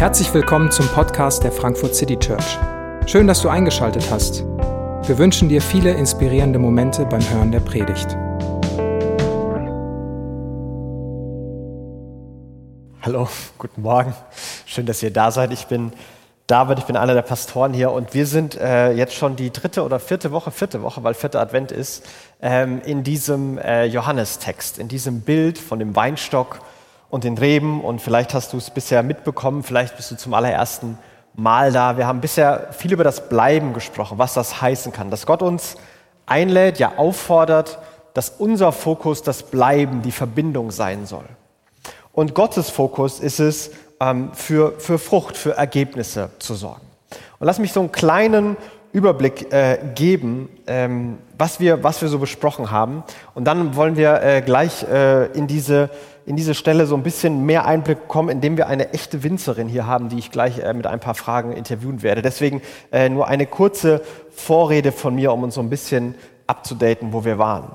Herzlich willkommen zum Podcast der Frankfurt City Church. Schön, dass du eingeschaltet hast. Wir wünschen dir viele inspirierende Momente beim Hören der Predigt. Hallo, guten Morgen. Schön, dass ihr da seid. Ich bin David, ich bin einer der Pastoren hier und wir sind äh, jetzt schon die dritte oder vierte Woche, vierte Woche, weil vierte Advent ist, ähm, in diesem äh, Johannestext, in diesem Bild von dem Weinstock und den Reben. Und vielleicht hast du es bisher mitbekommen, vielleicht bist du zum allerersten Mal da. Wir haben bisher viel über das Bleiben gesprochen, was das heißen kann, dass Gott uns einlädt, ja auffordert, dass unser Fokus das Bleiben, die Verbindung sein soll. Und Gottes Fokus ist es, ähm, für, für Frucht, für Ergebnisse zu sorgen. Und lass mich so einen kleinen Überblick äh, geben, ähm, was, wir, was wir so besprochen haben. Und dann wollen wir äh, gleich äh, in, diese, in diese Stelle so ein bisschen mehr Einblick bekommen, indem wir eine echte Winzerin hier haben, die ich gleich äh, mit ein paar Fragen interviewen werde. Deswegen äh, nur eine kurze Vorrede von mir, um uns so ein bisschen abzudaten, wo wir waren.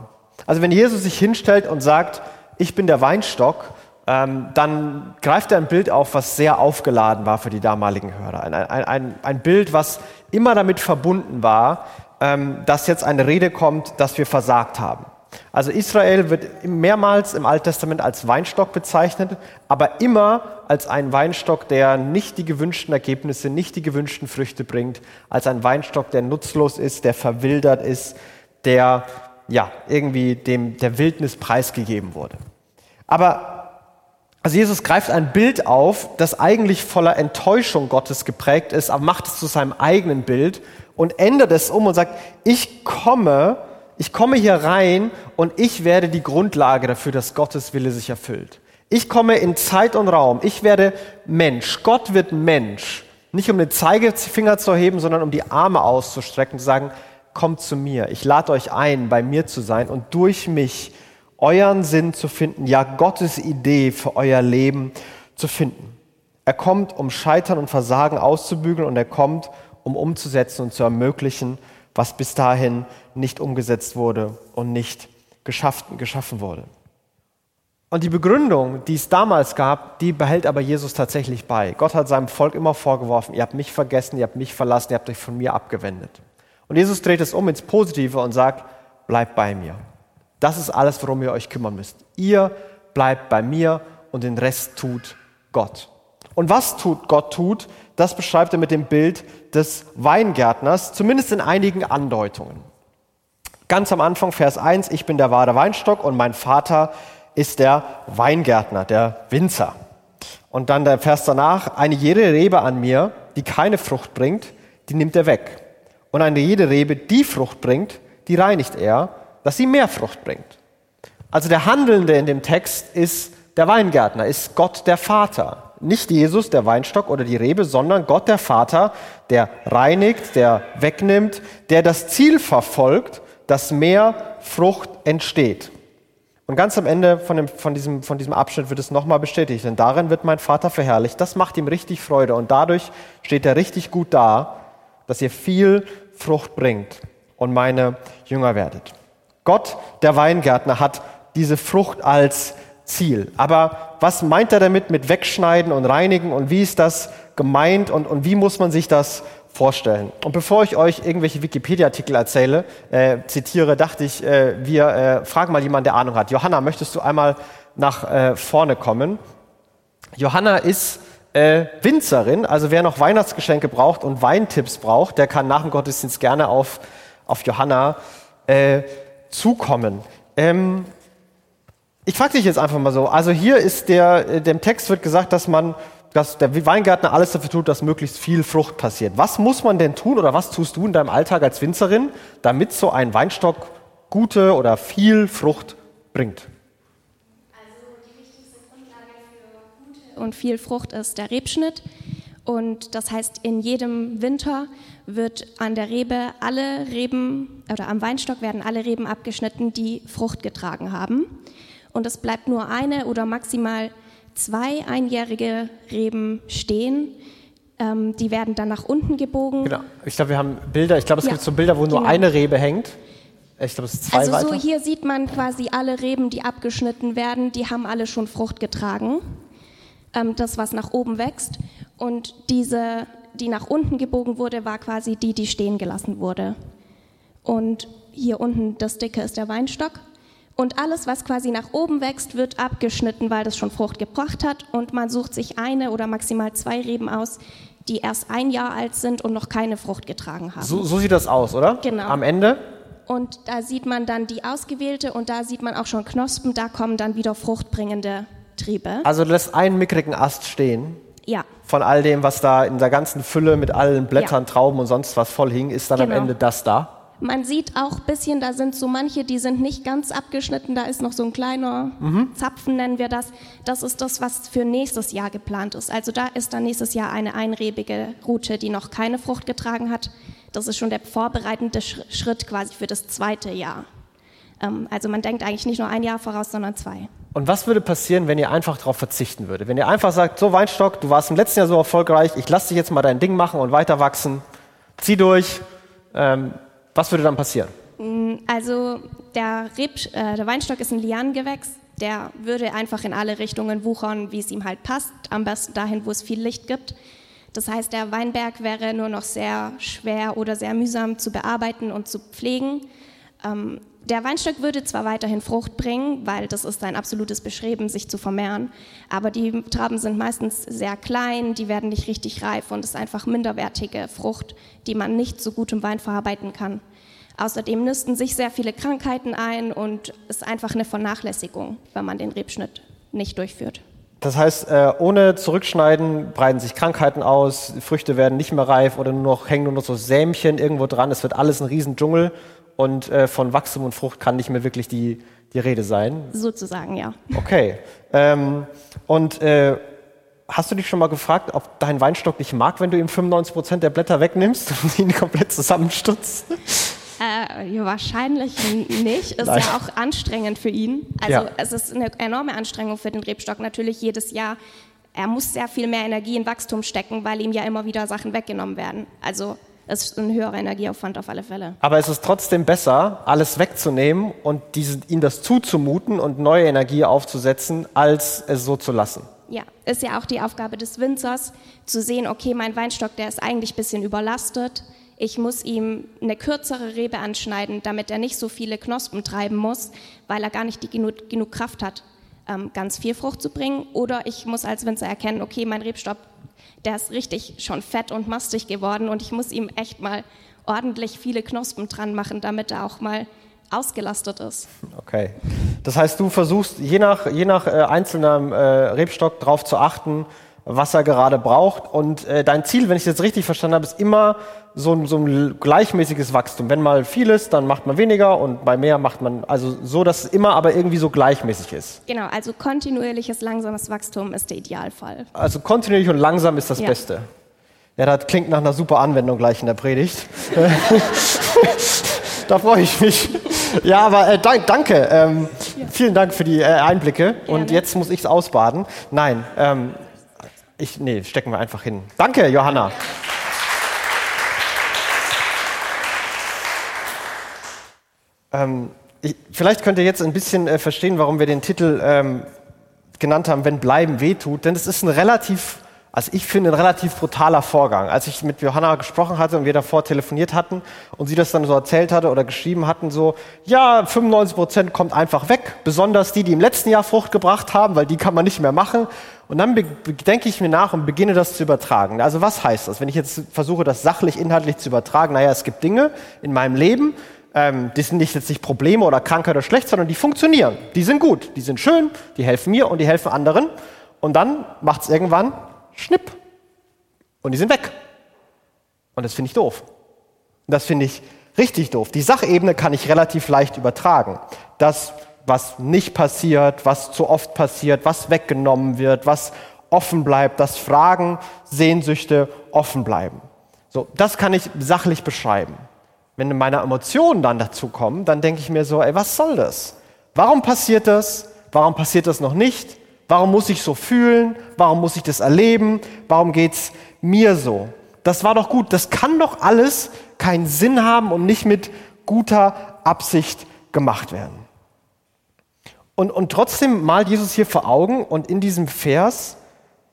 Also wenn Jesus sich hinstellt und sagt, ich bin der Weinstock, ähm, dann greift er ein Bild auf, was sehr aufgeladen war für die damaligen Hörer. Ein, ein, ein, ein Bild, was immer damit verbunden war, ähm, dass jetzt eine Rede kommt, dass wir versagt haben. Also Israel wird mehrmals im Alten Testament als Weinstock bezeichnet, aber immer als ein Weinstock, der nicht die gewünschten Ergebnisse, nicht die gewünschten Früchte bringt, als ein Weinstock, der nutzlos ist, der verwildert ist, der ja irgendwie dem der Wildnis preisgegeben wurde. Aber also Jesus greift ein Bild auf, das eigentlich voller Enttäuschung Gottes geprägt ist, aber macht es zu seinem eigenen Bild und ändert es um und sagt, ich komme, ich komme hier rein und ich werde die Grundlage dafür, dass Gottes Wille sich erfüllt. Ich komme in Zeit und Raum. Ich werde Mensch. Gott wird Mensch. Nicht um den Zeigefinger zu heben, sondern um die Arme auszustrecken zu sagen, kommt zu mir. Ich lade euch ein, bei mir zu sein und durch mich euren Sinn zu finden, ja Gottes Idee für euer Leben zu finden. Er kommt, um Scheitern und Versagen auszubügeln und er kommt, um umzusetzen und zu ermöglichen, was bis dahin nicht umgesetzt wurde und nicht geschaffen, geschaffen wurde. Und die Begründung, die es damals gab, die behält aber Jesus tatsächlich bei. Gott hat seinem Volk immer vorgeworfen, ihr habt mich vergessen, ihr habt mich verlassen, ihr habt euch von mir abgewendet. Und Jesus dreht es um ins Positive und sagt, bleibt bei mir. Das ist alles, worum ihr euch kümmern müsst. Ihr bleibt bei mir und den Rest tut Gott. Und was tut Gott tut, das beschreibt er mit dem Bild des Weingärtners, zumindest in einigen Andeutungen. Ganz am Anfang, Vers 1, ich bin der wahre Weinstock und mein Vater ist der Weingärtner, der Winzer. Und dann der Vers danach, eine jede Rebe an mir, die keine Frucht bringt, die nimmt er weg. Und eine jede Rebe, die Frucht bringt, die reinigt er, dass sie mehr Frucht bringt. Also der Handelnde in dem Text ist der Weingärtner, ist Gott der Vater. Nicht Jesus, der Weinstock oder die Rebe, sondern Gott der Vater, der reinigt, der wegnimmt, der das Ziel verfolgt, dass mehr Frucht entsteht. Und ganz am Ende von, dem, von, diesem, von diesem Abschnitt wird es nochmal bestätigt, denn darin wird mein Vater verherrlicht. Das macht ihm richtig Freude und dadurch steht er richtig gut da, dass ihr viel Frucht bringt und meine Jünger werdet. Gott, der Weingärtner, hat diese Frucht als Ziel. Aber was meint er damit mit wegschneiden und reinigen und wie ist das gemeint und, und wie muss man sich das vorstellen? Und bevor ich euch irgendwelche Wikipedia-Artikel erzähle, äh, zitiere, dachte ich, äh, wir äh, fragen mal jemanden, der Ahnung hat. Johanna, möchtest du einmal nach äh, vorne kommen? Johanna ist äh, Winzerin, also wer noch Weihnachtsgeschenke braucht und Weintipps braucht, der kann nach dem Gottesdienst gerne auf, auf Johanna äh, zukommen. Ähm, ich frage dich jetzt einfach mal so. Also hier ist der, äh, dem Text wird gesagt, dass man, dass der Weingärtner alles dafür tut, dass möglichst viel Frucht passiert. Was muss man denn tun oder was tust du in deinem Alltag als Winzerin, damit so ein Weinstock gute oder viel Frucht bringt? Und viel Frucht ist der Rebschnitt. Und das heißt, in jedem Winter wird an der Rebe alle Reben oder am Weinstock werden alle Reben abgeschnitten, die Frucht getragen haben. Und es bleibt nur eine oder maximal zwei einjährige Reben stehen. Ähm, die werden dann nach unten gebogen. Genau. Ich glaube, wir haben Bilder. Ich glaube, es ja, gibt so Bilder, wo nur genau. eine Rebe hängt. Ich glaube, es ist zwei Also weiter. so hier sieht man quasi alle Reben, die abgeschnitten werden. Die haben alle schon Frucht getragen. Ähm, das, was nach oben wächst. Und diese, die nach unten gebogen wurde, war quasi die, die stehen gelassen wurde. Und hier unten das Dicke ist der Weinstock. Und alles, was quasi nach oben wächst, wird abgeschnitten, weil das schon Frucht gebracht hat. Und man sucht sich eine oder maximal zwei Reben aus, die erst ein Jahr alt sind und noch keine Frucht getragen haben. So, so sieht das aus, oder? Genau. Am Ende? Und da sieht man dann die ausgewählte und da sieht man auch schon Knospen, da kommen dann wieder fruchtbringende Triebe. Also du lässt einen mickrigen Ast stehen. Ja. Von all dem, was da in der ganzen Fülle mit allen Blättern, Ja. Trauben und sonst was voll hing, ist dann Genau. am Ende das da. Man sieht auch ein bisschen, da sind so manche, die sind nicht ganz abgeschnitten, da ist noch so ein kleiner Zapfen, nennen wir das. Das ist das, was für nächstes Jahr geplant ist. Also da ist dann nächstes Jahr eine einrebige Route, die noch keine Frucht getragen hat. Das ist schon der vorbereitende Sch- Schritt quasi für das zweite Jahr. Ähm, also man denkt eigentlich nicht nur ein Jahr voraus, sondern zwei. Und was würde passieren, wenn ihr einfach darauf verzichten würdet? Wenn ihr einfach sagt, so Weinstock, du warst im letzten Jahr so erfolgreich, ich lasse dich jetzt mal dein Ding machen und weiter wachsen, zieh durch. Ähm, was würde dann passieren? Also der, Reb, äh, der Weinstock ist ein Lianengewächs, der würde einfach in alle Richtungen wuchern, wie es ihm halt passt, am besten dahin, wo es viel Licht gibt. Das heißt, der Weinberg wäre nur noch sehr schwer oder sehr mühsam zu bearbeiten und zu pflegen. Ähm, der Weinstock würde zwar weiterhin Frucht bringen, weil das ist sein absolutes Bestreben, sich zu vermehren, aber die Trauben sind meistens sehr klein, die werden nicht richtig reif und es ist einfach minderwertige Frucht, die man nicht so gut im Wein verarbeiten kann. Außerdem nisten sich sehr viele Krankheiten ein und es ist einfach eine Vernachlässigung, wenn man den Rebschnitt nicht durchführt. Das heißt, äh, ohne Zurückschneiden breiten sich Krankheiten aus, Früchte werden nicht mehr reif oder nur noch, hängen nur noch so Sämchen irgendwo dran. Es wird alles ein Riesendschungel und äh, von Wachstum und Frucht kann nicht mehr wirklich die, die Rede sein. Sozusagen, ja. Okay. Ähm, und äh, hast du dich schon mal gefragt, ob dein Weinstock dich mag, wenn du ihm 95% der Blätter wegnimmst und ihn komplett zusammenstutzt? Äh, ja, wahrscheinlich nicht. Ist Nein. ja auch anstrengend für ihn. Also Ja. es ist eine enorme Anstrengung für den Rebstock natürlich jedes Jahr. Er muss sehr viel mehr Energie in Wachstum stecken, weil ihm ja immer wieder Sachen weggenommen werden. Also es ist ein höherer Energieaufwand auf alle Fälle. Aber es ist trotzdem besser, alles wegzunehmen und diesen, ihm das zuzumuten und neue Energie aufzusetzen, als es so zu lassen. Ja, ist ja auch die Aufgabe des Winzers, zu sehen, okay, mein Weinstock, der ist eigentlich ein bisschen überlastet. Ich muss ihm eine kürzere Rebe anschneiden, damit er nicht so viele Knospen treiben muss, weil er gar nicht die genug, genug Kraft hat, ähm, ganz viel Frucht zu bringen. Oder ich muss als Winzer erkennen, okay, mein Rebstock, der ist richtig schon fett und mastig geworden und ich muss ihm echt mal ordentlich viele Knospen dran machen, damit er auch mal ausgelastet ist. Okay. Das heißt, du versuchst je nach, je nach äh, einzelnem äh, Rebstock darauf zu achten, was er gerade braucht. Und äh, dein Ziel, wenn ich es jetzt richtig verstanden habe, ist immer so, ein- so ein gleichmäßiges Wachstum. Wenn mal viel ist, dann macht man weniger und bei mehr macht man, also so, dass es immer aber irgendwie so gleichmäßig ist. Genau, also kontinuierliches, langsames Wachstum ist der Idealfall. Also kontinuierlich und langsam ist das Ja. Beste. Ja, das klingt nach einer super Anwendung gleich in der Predigt. da freue ich mich. Ja, aber äh, dank, danke. Ähm, Vielen Dank für die äh, Einblicke. Und Gerne. jetzt muss ich es ausbaden. Nein, ähm, ich, nee, stecken wir einfach hin. Danke, Johanna. Ähm, ich, vielleicht könnt ihr jetzt ein bisschen äh, verstehen, warum wir den Titel ähm, genannt haben, wenn Bleiben wehtut. Denn es ist ein relativ, also ich finde, ein relativ brutaler Vorgang. Als ich mit Johanna gesprochen hatte und wir davor telefoniert hatten und sie das dann so erzählt hatte oder geschrieben hatten, so, ja, 95 Prozent kommt einfach weg. Besonders die, die im letzten Jahr Frucht gebracht haben, weil die kann man nicht mehr machen. Und dann denke ich mir nach und beginne das zu übertragen. Also was heißt das? Wenn ich jetzt versuche, das sachlich, inhaltlich zu übertragen, naja, es gibt Dinge in meinem Leben, ähm, die sind nicht jetzt nicht Probleme oder Krankheit oder schlecht, sondern die funktionieren. Die sind gut, die sind schön, die helfen mir und die helfen anderen. Und dann macht es irgendwann Schnipp. Und die sind weg. Und das finde ich doof. Das finde ich richtig doof. Die Sachebene kann ich relativ leicht übertragen. Das, was nicht passiert, was zu oft passiert, was weggenommen wird, was offen bleibt, dass Fragen, Sehnsüchte offen bleiben. So, das kann ich sachlich beschreiben. Wenn meine Emotionen dann dazu kommen, dann denke ich mir so, ey, was soll das? Warum passiert das? Warum passiert das noch nicht? Warum muss ich so fühlen? Warum muss ich das erleben? Warum geht's mir so? Das war doch gut. Das kann doch alles keinen Sinn haben und nicht mit guter Absicht gemacht werden. Und, und trotzdem malt Jesus hier vor Augen und in diesem Vers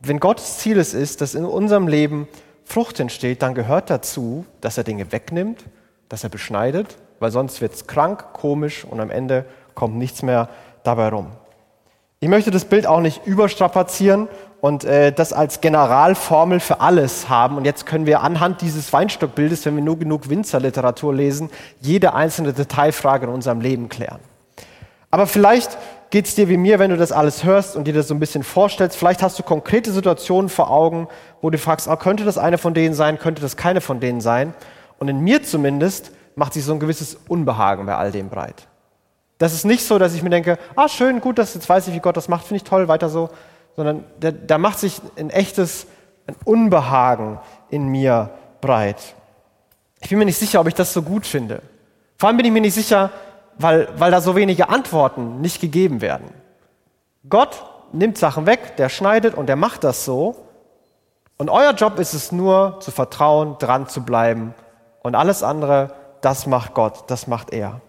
wenn Gottes Ziel es ist, dass in unserem Leben Frucht entsteht, dann gehört dazu, dass er Dinge wegnimmt, dass er beschneidet, weil sonst wird es krank, komisch und am Ende kommt nichts mehr dabei rum. Ich möchte das Bild auch nicht überstrapazieren und äh, das als Generalformel für alles haben. Und jetzt können wir anhand dieses Weinstockbildes, wenn wir nur genug Winzerliteratur lesen, jede einzelne Detailfrage in unserem Leben klären. Aber vielleicht geht es dir wie mir, wenn du das alles hörst und dir das so ein bisschen vorstellst. Vielleicht hast du konkrete Situationen vor Augen, wo du fragst, oh, könnte das eine von denen sein, könnte das keine von denen sein. Und in mir zumindest macht sich so ein gewisses Unbehagen bei all dem breit. Das ist nicht so, dass ich mir denke, ah schön, gut, dass jetzt weiß ich, wie Gott das macht, finde ich toll, weiter so, sondern da, macht sich ein echtes ein Unbehagen in mir breit. Ich bin mir nicht sicher, ob ich das so gut finde. Vor allem bin ich mir nicht sicher, weil, weil da so wenige Antworten nicht gegeben werden. Gott nimmt Sachen weg, der schneidet und der macht das so. Und euer Job ist es nur zu vertrauen, dran zu bleiben. Und alles andere, das macht Gott, das macht er.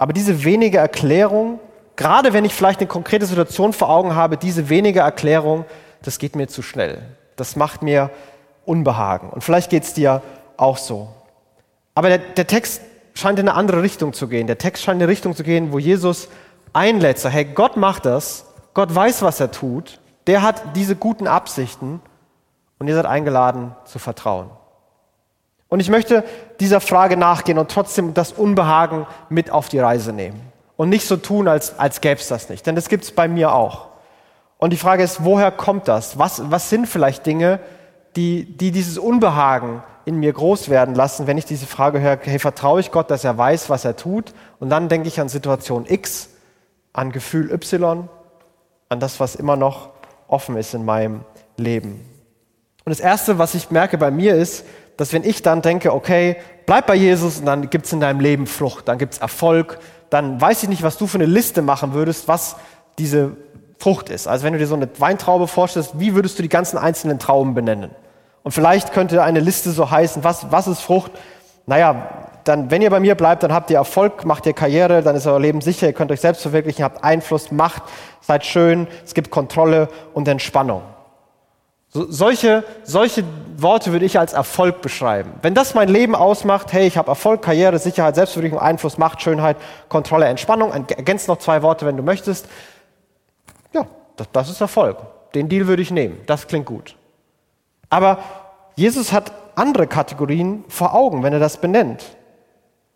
Aber diese wenige Erklärung, gerade wenn ich vielleicht eine konkrete Situation vor Augen habe, diese wenige Erklärung, das geht mir zu schnell. Das macht mir Unbehagen. Und vielleicht geht es dir auch so. Aber der, der Text scheint in eine andere Richtung zu gehen. Der Text scheint in eine Richtung zu gehen, wo Jesus einlädt, hey, Gott macht das, Gott weiß, was er tut, der hat diese guten Absichten und ihr seid eingeladen zu vertrauen. Und ich möchte dieser Frage nachgehen und trotzdem das Unbehagen mit auf die Reise nehmen. Und nicht so tun, als, als gäbe es das nicht. Denn das gibt es bei mir auch. Und die Frage ist, woher kommt das? Was, was sind vielleicht Dinge, die, die dieses Unbehagen in mir groß werden lassen, wenn ich diese Frage höre, hey, vertraue ich Gott, dass er weiß, was er tut? Und dann denke ich an Situation X, an Gefühl Y, an das, was immer noch offen ist in meinem Leben. Und das Erste, was ich merke bei mir ist, dass wenn ich dann denke, okay, bleib bei Jesus und dann gibt es in deinem Leben Frucht, dann gibt es Erfolg, dann weiß ich nicht, was du für eine Liste machen würdest, was diese Frucht ist. Also wenn du dir so eine Weintraube vorstellst, wie würdest du die ganzen einzelnen Trauben benennen? Und vielleicht könnte eine Liste so heißen, was, was ist Frucht? Naja, dann, wenn ihr bei mir bleibt, dann habt ihr Erfolg, macht ihr Karriere, dann ist euer Leben sicher, ihr könnt euch selbst verwirklichen, habt Einfluss, Macht, seid schön, es gibt Kontrolle und Entspannung. So, solche, solche Worte würde ich als Erfolg beschreiben. Wenn das mein Leben ausmacht, hey, ich habe Erfolg, Karriere, Sicherheit, Selbstverwirklichung, Einfluss, Macht, Schönheit, Kontrolle, Entspannung, ergänzt noch zwei Worte, wenn du möchtest. Ja, das, das ist Erfolg. Den Deal würde ich nehmen. Das klingt gut. Aber Jesus hat andere Kategorien vor Augen, wenn er das benennt.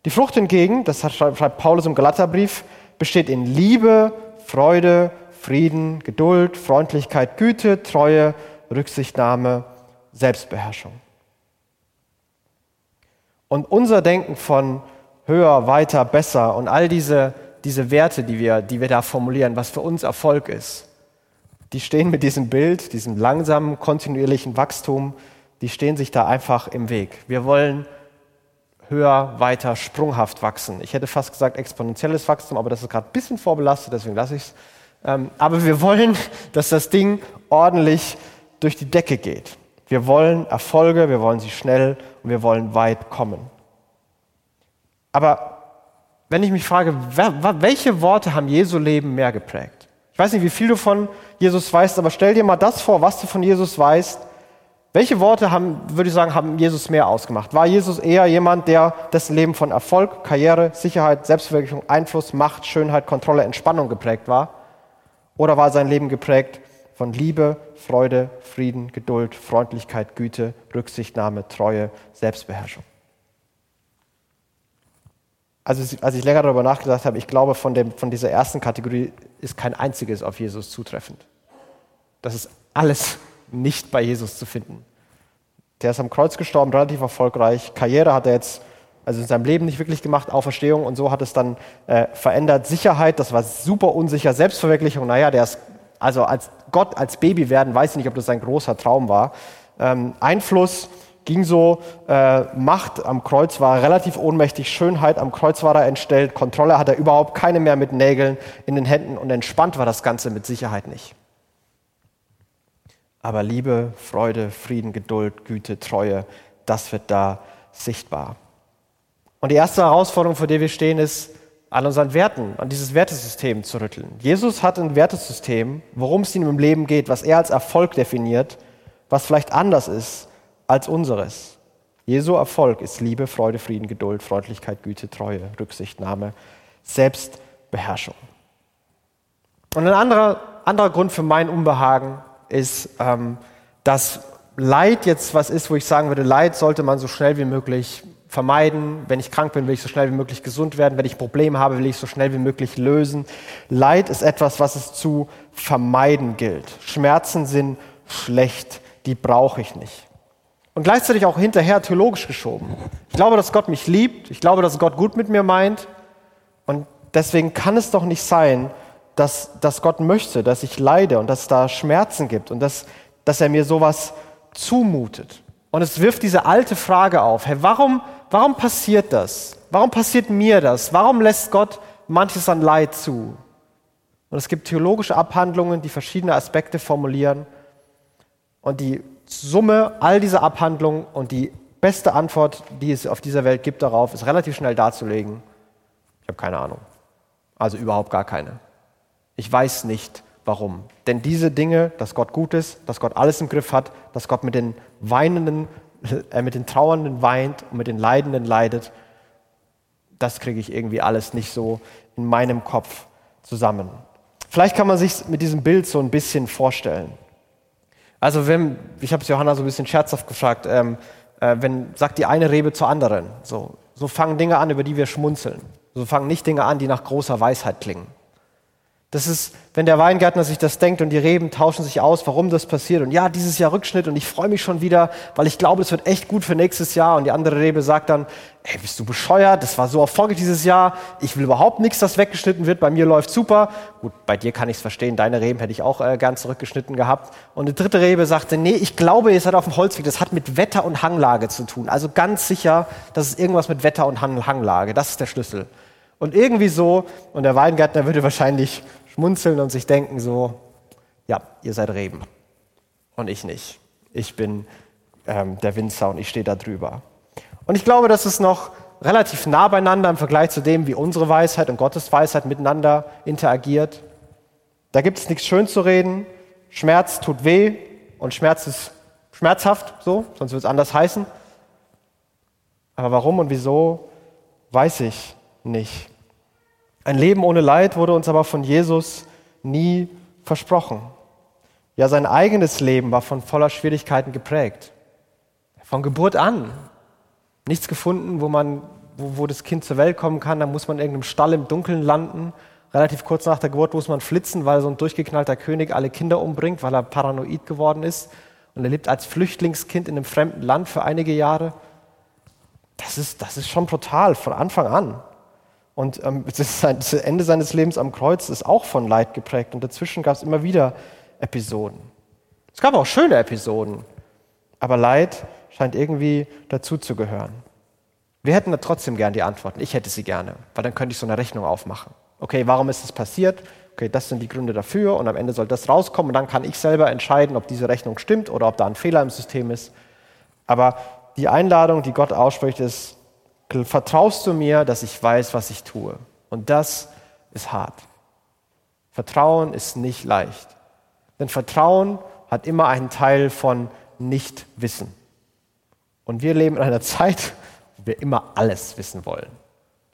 Die Frucht hingegen, das schreibt Paulus im Galaterbrief, besteht in Liebe, Freude, Frieden, Geduld, Freundlichkeit, Güte, Treue, Rücksichtnahme, Selbstbeherrschung. Und unser Denken von höher, weiter, besser und all diese, diese Werte, die wir, die wir da formulieren, was für uns Erfolg ist, die stehen mit diesem Bild, diesem langsamen, kontinuierlichen Wachstum, die stehen sich da einfach im Weg. Wir wollen höher, weiter, sprunghaft wachsen. Ich hätte fast gesagt exponentielles Wachstum, aber das ist gerade ein bisschen vorbelastet, deswegen lasse ich es. Ähm, aber wir wollen, dass das Ding ordentlich durch die Decke geht. Wir wollen Erfolge, wir wollen sie schnell und wir wollen weit kommen. Aber wenn ich mich frage, welche Worte haben Jesu Leben mehr geprägt? Ich weiß nicht, wie viel du von Jesus weißt, aber stell dir mal das vor, was du von Jesus weißt. Welche Worte haben, würde ich sagen, haben Jesus mehr ausgemacht? War Jesus eher jemand, der dessen Leben von Erfolg, Karriere, Sicherheit, Selbstverwirklichung, Einfluss, Macht, Schönheit, Kontrolle, Entspannung geprägt war? Oder war sein Leben geprägt von Liebe, Freude, Frieden, Geduld, Freundlichkeit, Güte, Rücksichtnahme, Treue, Selbstbeherrschung? Also als ich länger darüber nachgedacht habe, ich glaube, von, dem, von dieser ersten Kategorie ist kein einziges auf Jesus zutreffend. Das ist alles nicht bei Jesus zu finden. Der ist am Kreuz gestorben, relativ erfolgreich. Karriere hat er jetzt also in seinem Leben nicht wirklich gemacht, Auferstehung und so hat es dann äh, verändert. Sicherheit, das war super unsicher. Selbstverwirklichung, naja, der ist, also als Gott, als Baby werden, weiß ich nicht, ob das sein großer Traum war. Ähm, Einfluss, ging so, äh, Macht am Kreuz war relativ ohnmächtig, Schönheit am Kreuz war er entstellt, Kontrolle hat er überhaupt keine mehr mit Nägeln in den Händen und entspannt war das Ganze mit Sicherheit nicht. Aber Liebe, Freude, Frieden, Geduld, Güte, Treue, das wird da sichtbar. Und die erste Herausforderung, vor der wir stehen, ist, an unseren Werten, an dieses Wertesystem zu rütteln. Jesus hat ein Wertesystem, worum es ihm im Leben geht, was er als Erfolg definiert, was vielleicht anders ist als unseres. Jesu Erfolg ist Liebe, Freude, Frieden, Geduld, Freundlichkeit, Güte, Treue, Rücksichtnahme, Selbstbeherrschung. Und ein anderer, anderer Grund für mein Unbehagen ist, ähm, dass Leid jetzt was ist, wo ich sagen würde, Leid sollte man so schnell wie möglich vermeiden. Wenn ich krank bin, will ich so schnell wie möglich gesund werden. Wenn ich Probleme habe, will ich so schnell wie möglich lösen. Leid ist etwas, was es zu vermeiden gilt. Schmerzen sind schlecht, die brauche ich nicht. Und gleichzeitig auch hinterher theologisch geschoben. Ich glaube, dass Gott mich liebt. Ich glaube, dass Gott gut mit mir meint. Und deswegen kann es doch nicht sein, dass, dass Gott möchte, dass ich leide und dass es da Schmerzen gibt und dass, dass er mir sowas zumutet. Und es wirft diese alte Frage auf, hey, warum, warum passiert das? Warum passiert mir das? Warum lässt Gott manches an Leid zu? Und es gibt theologische Abhandlungen, die verschiedene Aspekte formulieren. Und die Summe all dieser Abhandlungen und die beste Antwort, die es auf dieser Welt gibt darauf, ist relativ schnell darzulegen. Ich habe keine Ahnung. Also überhaupt gar keine. Ich weiß nicht, Warum? Denn diese Dinge, dass Gott gut ist, dass Gott alles im Griff hat, dass Gott mit den Weinenden, äh, mit den Trauernden weint und mit den Leidenden leidet, das kriege ich irgendwie alles nicht so in meinem Kopf zusammen. Vielleicht kann man sich mit diesem Bild so ein bisschen vorstellen. Also wenn, ich habe es Johanna so ein bisschen scherzhaft gefragt, ähm, äh, wenn sagt die eine Rebe zur anderen, so, so fangen Dinge an, über die wir schmunzeln. So fangen nicht Dinge an, die nach großer Weisheit klingen. Das ist, wenn der Weingärtner sich das denkt und die Reben tauschen sich aus, warum das passiert. Und ja, dieses Jahr Rückschnitt und ich freue mich schon wieder, weil ich glaube, es wird echt gut für nächstes Jahr. Und die andere Rebe sagt dann, ey, bist du bescheuert? Das war so erfolgreich dieses Jahr. Ich will überhaupt nichts, das weggeschnitten wird. Bei mir läuft super. Gut, bei dir kann ich es verstehen. Deine Reben hätte ich auch äh, gern zurückgeschnitten gehabt. Und eine dritte Rebe sagte, nee, ich glaube, ihr seid auf dem Holzweg. Das hat mit Wetter und Hanglage zu tun. Also ganz sicher, das ist irgendwas mit Wetter und Hanglage. Das ist der Schlüssel. Und irgendwie so, und der Weingärtner würde wahrscheinlich schmunzeln und sich denken so, ja, ihr seid Reben und ich nicht. Ich bin ähm, der Winzer und ich stehe da drüber. Und ich glaube, das ist noch relativ nah beieinander im Vergleich zu dem, wie unsere Weisheit und Gottes Weisheit miteinander interagiert. Da gibt es nichts schön zu reden. Schmerz tut weh und Schmerz ist schmerzhaft, so, sonst wird es anders heißen. Aber warum und wieso, weiß ich nicht. Ein Leben ohne Leid wurde uns aber von Jesus nie versprochen. Ja, sein eigenes Leben war von voller Schwierigkeiten geprägt. Von Geburt an. Nichts gefunden, wo, man, wo, wo das Kind zur Welt kommen kann. Da muss man in irgendeinem Stall im Dunkeln landen. Relativ kurz nach der Geburt muss man flitzen, weil so ein durchgeknallter König alle Kinder umbringt, weil er paranoid geworden ist. Und er lebt als Flüchtlingskind in einem fremden Land für einige Jahre. Das ist, das ist schon brutal, von Anfang an. Und ähm, das Ende seines Lebens am Kreuz ist auch von Leid geprägt. Und dazwischen gab es immer wieder Episoden. Es gab auch schöne Episoden. Aber Leid scheint irgendwie dazu zu gehören. Wir hätten da trotzdem gern die Antworten. Ich hätte sie gerne, weil dann könnte ich so eine Rechnung aufmachen. Okay, warum ist es passiert? Okay, das sind die Gründe dafür und am Ende soll das rauskommen und dann kann ich selber entscheiden, ob diese Rechnung stimmt oder ob da ein Fehler im System ist. Aber die Einladung, die Gott ausspricht, ist, vertraust du mir, dass ich weiß, was ich tue? Und das ist hart. Vertrauen ist nicht leicht. Denn Vertrauen hat immer einen Teil von Nichtwissen. Und wir leben in einer Zeit, wo wir immer alles wissen wollen.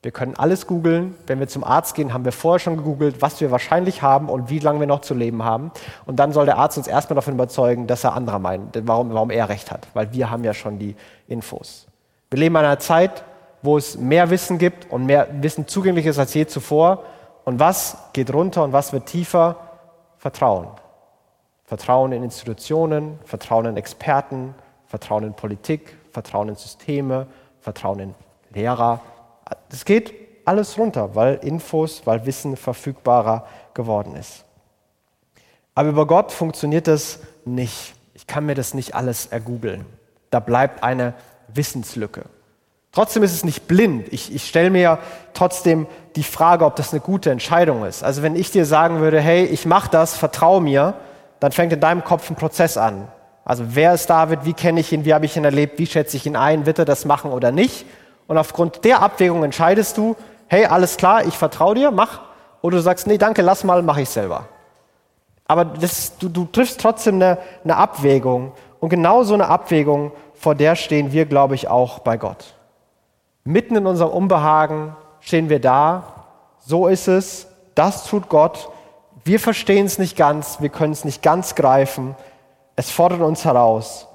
Wir können alles googeln. Wenn wir zum Arzt gehen, haben wir vorher schon gegoogelt, was wir wahrscheinlich haben und wie lange wir noch zu leben haben. Und dann soll der Arzt uns erstmal davon überzeugen, dass er anderer meint, warum, warum er recht hat, weil wir haben ja schon die Infos. Wir leben in einer Zeit, wo es mehr Wissen gibt und mehr Wissen zugänglich ist als je zuvor. Und was geht runter und was wird tiefer? Vertrauen. Vertrauen in Institutionen, Vertrauen in Experten, Vertrauen in Politik, Vertrauen in Systeme, Vertrauen in Lehrer. Es geht alles runter, weil Infos, weil Wissen verfügbarer geworden ist. Aber über Gott funktioniert das nicht. Ich kann mir das nicht alles ergoogeln. Da bleibt eine Wissenslücke. Trotzdem ist es nicht blind. Ich, ich stelle mir trotzdem die Frage, ob das eine gute Entscheidung ist. Also wenn ich dir sagen würde, hey, ich mache das, vertraue mir, dann fängt in deinem Kopf ein Prozess an. Also wer ist David, wie kenne ich ihn, wie habe ich ihn erlebt, wie schätze ich ihn ein, wird er das machen oder nicht? Und aufgrund der Abwägung entscheidest du, hey, alles klar, ich vertraue dir, mach. Oder du sagst, nee, danke, lass mal, mache ich selber. Aber das, du, du triffst trotzdem eine, eine Abwägung. Und genau so eine Abwägung, vor der stehen wir, glaube ich, auch bei Gott. Mitten in unserem Unbehagen stehen wir da. So ist es. Das tut Gott. Wir verstehen es nicht ganz. Wir können es nicht ganz greifen. Es fordert uns heraus.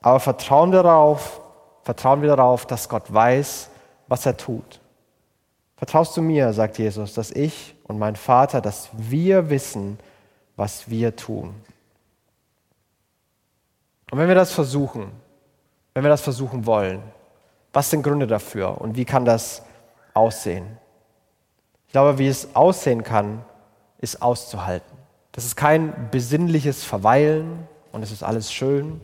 Aber vertrauen wir darauf, vertrauen wir darauf, dass Gott weiß, was er tut. Vertraust du mir, sagt Jesus, dass ich und mein Vater, dass wir wissen, was wir tun. Und wenn wir das versuchen, wenn wir das versuchen wollen, was sind Gründe dafür und wie kann das aussehen? Ich glaube, wie es aussehen kann, ist auszuhalten. Das ist kein besinnliches Verweilen und es ist alles schön.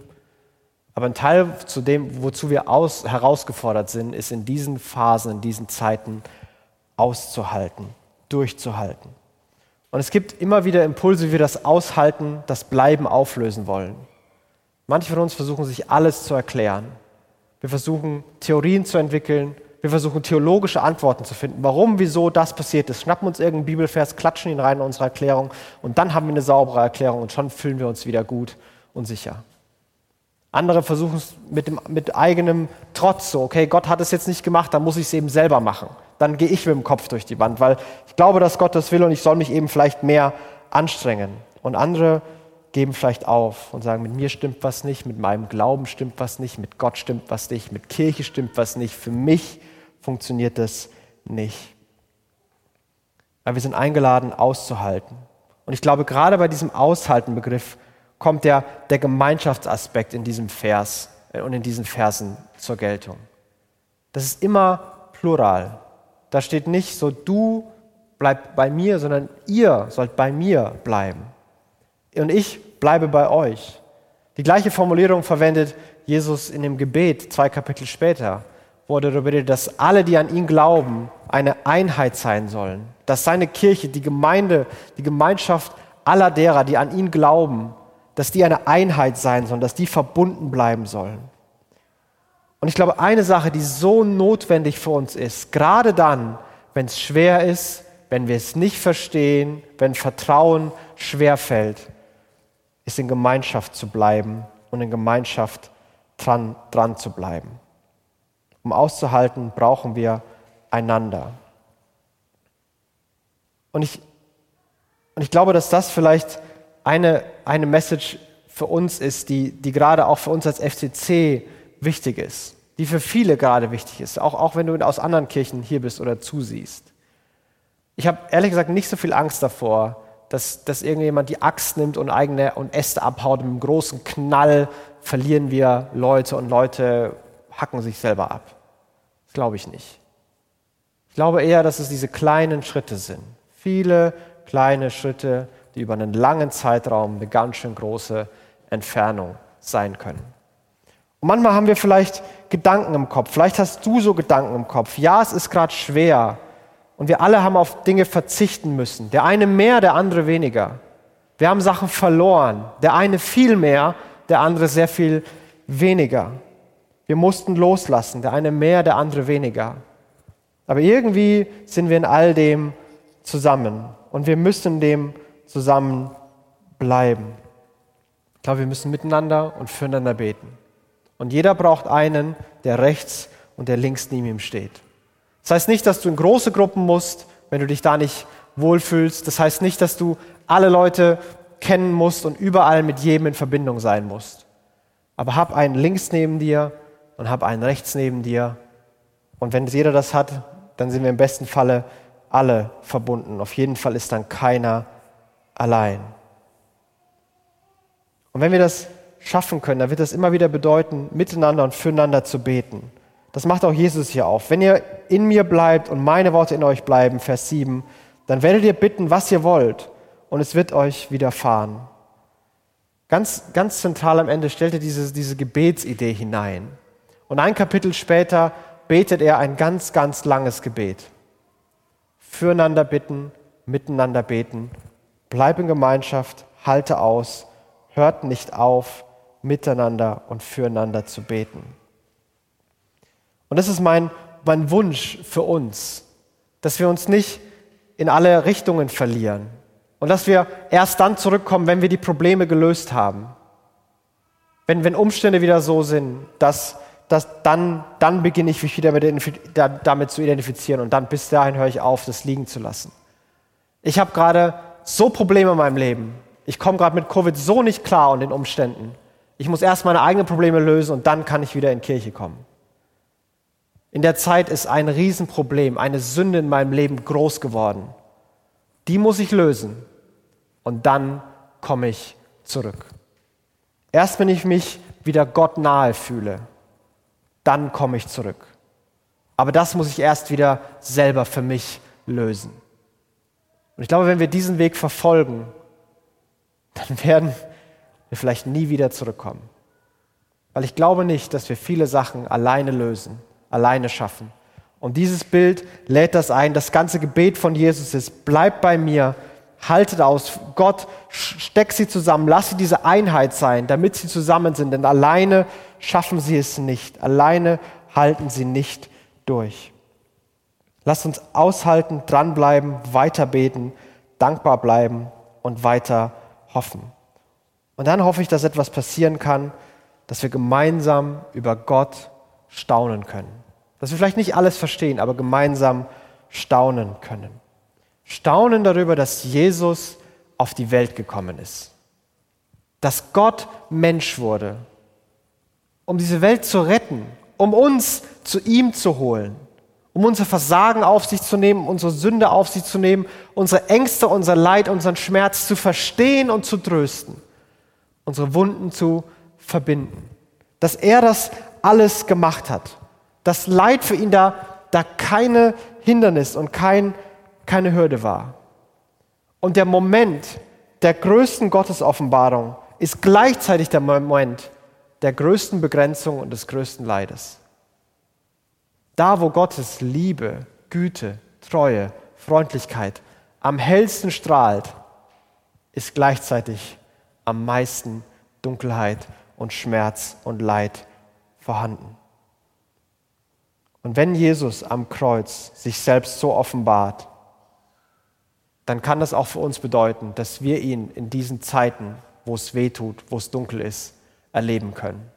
Aber ein Teil zu dem, wozu wir aus, herausgefordert sind, ist in diesen Phasen, in diesen Zeiten auszuhalten, durchzuhalten. Und es gibt immer wieder Impulse, wie wir das Aushalten, das Bleiben auflösen wollen. Manche von uns versuchen sich alles zu erklären. Wir versuchen Theorien zu entwickeln. Wir versuchen theologische Antworten zu finden. Warum, wieso das passiert ist. Schnappen uns irgendeinen Bibelvers, klatschen ihn rein in unsere Erklärung und dann haben wir eine saubere Erklärung und schon fühlen wir uns wieder gut und sicher. Andere versuchen es mit, dem, mit eigenem Trotz so, okay, Gott hat es jetzt nicht gemacht, dann muss ich es eben selber machen. Dann gehe ich mit dem Kopf durch die Wand, weil ich glaube, dass Gott das will und ich soll mich eben vielleicht mehr anstrengen. Und andere geben vielleicht auf und sagen, mit mir stimmt was nicht, mit meinem Glauben stimmt was nicht, mit Gott stimmt was nicht, mit Kirche stimmt was nicht, für mich funktioniert das nicht. Aber wir sind eingeladen, auszuhalten. Und ich glaube, gerade bei diesem Aushalten-Begriff kommt der, der Gemeinschaftsaspekt in diesem Vers äh, und in diesen Versen zur Geltung. Das ist immer plural. Da steht nicht so, du bleib bei mir, sondern ihr sollt bei mir bleiben. Und ich bleibe bei euch. Die gleiche Formulierung verwendet Jesus in dem Gebet zwei Kapitel später, wo er darüber redet, dass alle, die an ihn glauben, eine Einheit sein sollen. Dass seine Kirche, die Gemeinde, die Gemeinschaft aller derer, die an ihn glauben, dass die eine Einheit sein sollen, dass die verbunden bleiben sollen. Und ich glaube, eine Sache, die so notwendig für uns ist, gerade dann, wenn es schwer ist, wenn wir es nicht verstehen, wenn Vertrauen schwer fällt, ist in Gemeinschaft zu bleiben und in Gemeinschaft dran, dran zu bleiben. Um auszuhalten, brauchen wir einander. Und ich, und ich glaube, dass das vielleicht eine, eine Message für uns ist, die, die gerade auch für uns als FCC wichtig ist, die für viele gerade wichtig ist, auch, auch wenn du aus anderen Kirchen hier bist oder zusiehst. Ich habe ehrlich gesagt nicht so viel Angst davor, dass, dass irgendjemand die Axt nimmt und eigene und Äste abhaut. Mit einem großen Knall verlieren wir Leute und Leute hacken sich selber ab. Das glaube ich nicht. Ich glaube eher, dass es diese kleinen Schritte sind. Viele kleine Schritte, die über einen langen Zeitraum eine ganz schön große Entfernung sein können. Und manchmal haben wir vielleicht Gedanken im Kopf. Vielleicht hast du so Gedanken im Kopf. Ja, es ist gerade schwer. Und wir alle haben auf Dinge verzichten müssen. Der eine mehr, der andere weniger. Wir haben Sachen verloren. Der eine viel mehr, der andere sehr viel weniger. Wir mussten loslassen. Der eine mehr, der andere weniger. Aber irgendwie sind wir in all dem zusammen. Und wir müssen dem zusammen bleiben. Ich glaube, wir müssen miteinander und füreinander beten. Und jeder braucht einen, der rechts und der links neben ihm steht. Das heißt nicht, dass du in große Gruppen musst, wenn du dich da nicht wohlfühlst. Das heißt nicht, dass du alle Leute kennen musst und überall mit jedem in Verbindung sein musst. Aber hab einen links neben dir und hab einen rechts neben dir. Und wenn jeder das hat, dann sind wir im besten Falle alle verbunden. Auf jeden Fall ist dann keiner allein. Und wenn wir das schaffen können, dann wird das immer wieder bedeuten, miteinander und füreinander zu beten. Das macht auch Jesus hier auf. Wenn ihr in mir bleibt und meine Worte in euch bleiben, Vers 7, dann werdet ihr bitten, was ihr wollt, und es wird euch widerfahren. Ganz, ganz zentral am Ende stellt er diese, diese Gebetsidee hinein. Und ein Kapitel später betet er ein ganz, ganz langes Gebet. Füreinander bitten, miteinander beten Bleib in Gemeinschaft, halte aus, hört nicht auf, miteinander und füreinander zu beten. Und das ist mein, mein Wunsch für uns, dass wir uns nicht in alle Richtungen verlieren und dass wir erst dann zurückkommen, wenn wir die Probleme gelöst haben. Wenn, wenn Umstände wieder so sind, dass, dass dann, dann beginne ich mich wieder mit, damit zu identifizieren und dann bis dahin höre ich auf, das liegen zu lassen. Ich habe gerade so Probleme in meinem Leben. Ich komme gerade mit Covid so nicht klar und den Umständen. Ich muss erst meine eigenen Probleme lösen und dann kann ich wieder in Kirche kommen. In der Zeit ist ein Riesenproblem, eine Sünde in meinem Leben groß geworden. Die muss ich lösen und dann komme ich zurück. Erst wenn ich mich wieder Gott nahe fühle, dann komme ich zurück. Aber das muss ich erst wieder selber für mich lösen. Und ich glaube, wenn wir diesen Weg verfolgen, dann werden wir vielleicht nie wieder zurückkommen. Weil ich glaube nicht, dass wir viele Sachen alleine lösen, alleine schaffen. Und dieses Bild lädt das ein. Das ganze Gebet von Jesus ist, bleib bei mir, haltet aus. Gott, steck sie zusammen, lass sie diese Einheit sein, damit sie zusammen sind. Denn alleine schaffen sie es nicht. Alleine halten sie nicht durch. Lasst uns aushalten, dranbleiben, weiter beten, dankbar bleiben und weiter hoffen. Und dann hoffe ich, dass etwas passieren kann, dass wir gemeinsam über Gott staunen können. Dass wir vielleicht nicht alles verstehen, aber gemeinsam staunen können. Staunen darüber, dass Jesus auf die Welt gekommen ist. Dass Gott Mensch wurde, um diese Welt zu retten, um uns zu ihm zu holen, um unser Versagen auf sich zu nehmen, unsere Sünde auf sich zu nehmen, unsere Ängste, unser Leid, unseren Schmerz zu verstehen und zu trösten, unsere Wunden zu verbinden. Dass er das alles gemacht hat. Das Leid für ihn da, da keine Hindernis und kein keine Hürde war. Und der Moment der größten Gottesoffenbarung ist gleichzeitig der Moment der größten Begrenzung und des größten Leides. Da, wo Gottes Liebe, Güte, Treue, Freundlichkeit am hellsten strahlt, ist gleichzeitig am meisten Dunkelheit und Schmerz und Leid vorhanden. Und wenn Jesus am Kreuz sich selbst so offenbart, dann kann das auch für uns bedeuten, dass wir ihn in diesen Zeiten, wo es weh tut, wo es dunkel ist, erleben können.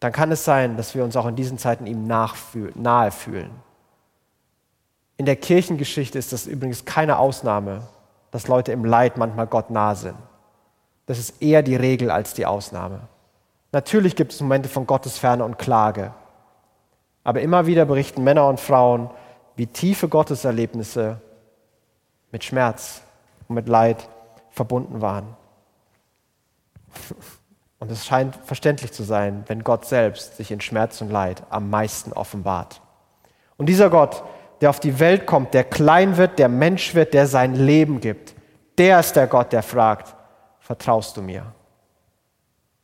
Dann kann es sein, dass wir uns auch in diesen Zeiten ihm nahe fühlen. In der Kirchengeschichte ist das übrigens keine Ausnahme, dass Leute im Leid manchmal Gott nahe sind. Das ist eher die Regel als die Ausnahme. Natürlich gibt es Momente von Gottesferne und Klage. Aber immer wieder berichten Männer und Frauen, wie tiefe Gotteserlebnisse mit Schmerz und mit Leid verbunden waren. Und es scheint verständlich zu sein, wenn Gott selbst sich in Schmerz und Leid am meisten offenbart. Und dieser Gott, der auf die Welt kommt, der klein wird, der Mensch wird, der sein Leben gibt, der ist der Gott, der fragt, vertraust du mir?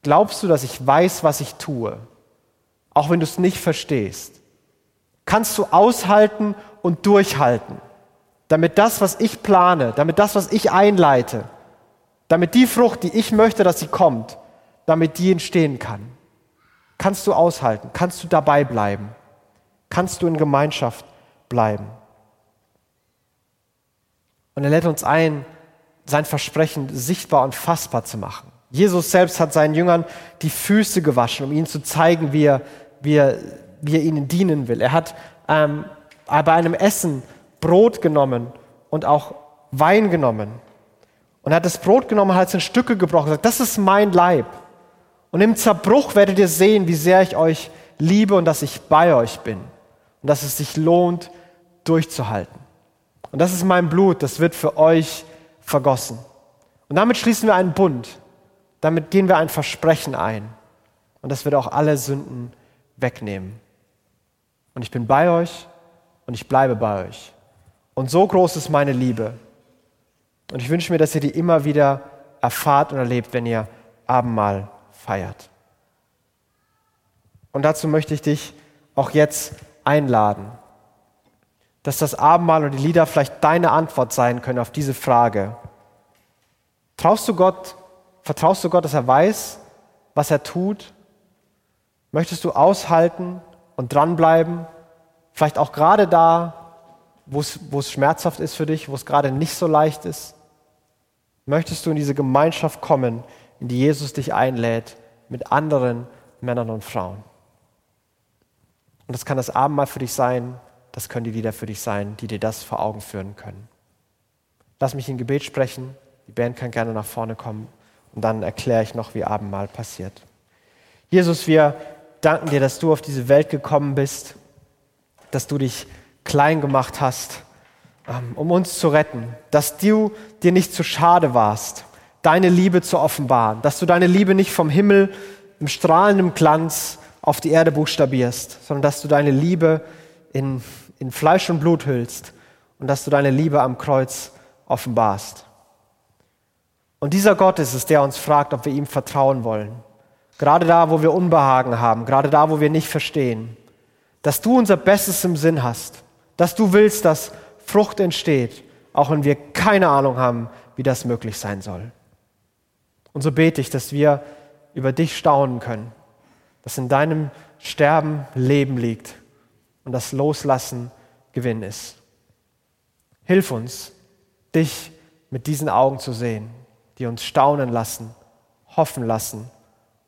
Glaubst du, dass ich weiß, was ich tue, auch wenn du es nicht verstehst? Kannst du aushalten und durchhalten? damit das, was ich plane, damit das, was ich einleite, damit die Frucht, die ich möchte, dass sie kommt, damit die entstehen kann. Kannst du aushalten? Kannst du dabei bleiben? Kannst du in Gemeinschaft bleiben? Und er lädt uns ein, sein Versprechen sichtbar und fassbar zu machen. Jesus selbst hat seinen Jüngern die Füße gewaschen, um ihnen zu zeigen, wie er, wie er, wie er ihnen dienen will. Er hat ähm, bei einem Essen Brot genommen und auch Wein genommen. Und er hat das Brot genommen, hat es in Stücke gebrochen und gesagt, das ist mein Leib. Und im Zerbruch werdet ihr sehen, wie sehr ich euch liebe und dass ich bei euch bin. Und dass es sich lohnt, durchzuhalten. Und das ist mein Blut, das wird für euch vergossen. Und damit schließen wir einen Bund. Damit gehen wir ein Versprechen ein. Und das wird auch alle Sünden wegnehmen. Und ich bin bei euch und ich bleibe bei euch. Und so groß ist meine Liebe. Und ich wünsche mir, dass ihr die immer wieder erfahrt und erlebt, wenn ihr Abendmahl feiert. Und dazu möchte ich dich auch jetzt einladen, dass das Abendmahl und die Lieder vielleicht deine Antwort sein können auf diese Frage. Traust du Gott, vertraust du Gott, dass er weiß, was er tut? Möchtest du aushalten und dranbleiben? Vielleicht auch gerade da, wo es schmerzhaft ist für dich, wo es gerade nicht so leicht ist? Möchtest du in diese Gemeinschaft kommen, in die Jesus dich einlädt, mit anderen Männern und Frauen? Und das kann das Abendmahl für dich sein, das können die Lieder für dich sein, die dir das vor Augen führen können. Lass mich in Gebet sprechen, die Band kann gerne nach vorne kommen und dann erkläre ich noch, wie Abendmahl passiert. Jesus, wir danken dir, dass du auf diese Welt gekommen bist, dass du dich klein gemacht hast, ähm, um uns zu retten, dass du dir nicht zu schade warst, deine Liebe zu offenbaren, dass du deine Liebe nicht vom Himmel im strahlenden Glanz auf die Erde buchstabierst, sondern dass du deine Liebe in, in Fleisch und Blut hüllst und dass du deine Liebe am Kreuz offenbarst. Und dieser Gott ist es, der uns fragt, ob wir ihm vertrauen wollen. Gerade da, wo wir Unbehagen haben, gerade da, wo wir nicht verstehen, dass du unser Bestes im Sinn hast, dass du willst, dass Frucht entsteht, auch wenn wir keine Ahnung haben, wie das möglich sein soll. Und so bete ich, dass wir über dich staunen können, dass in deinem Sterben Leben liegt und das Loslassen Gewinn ist. Hilf uns, dich mit diesen Augen zu sehen, die uns staunen lassen, hoffen lassen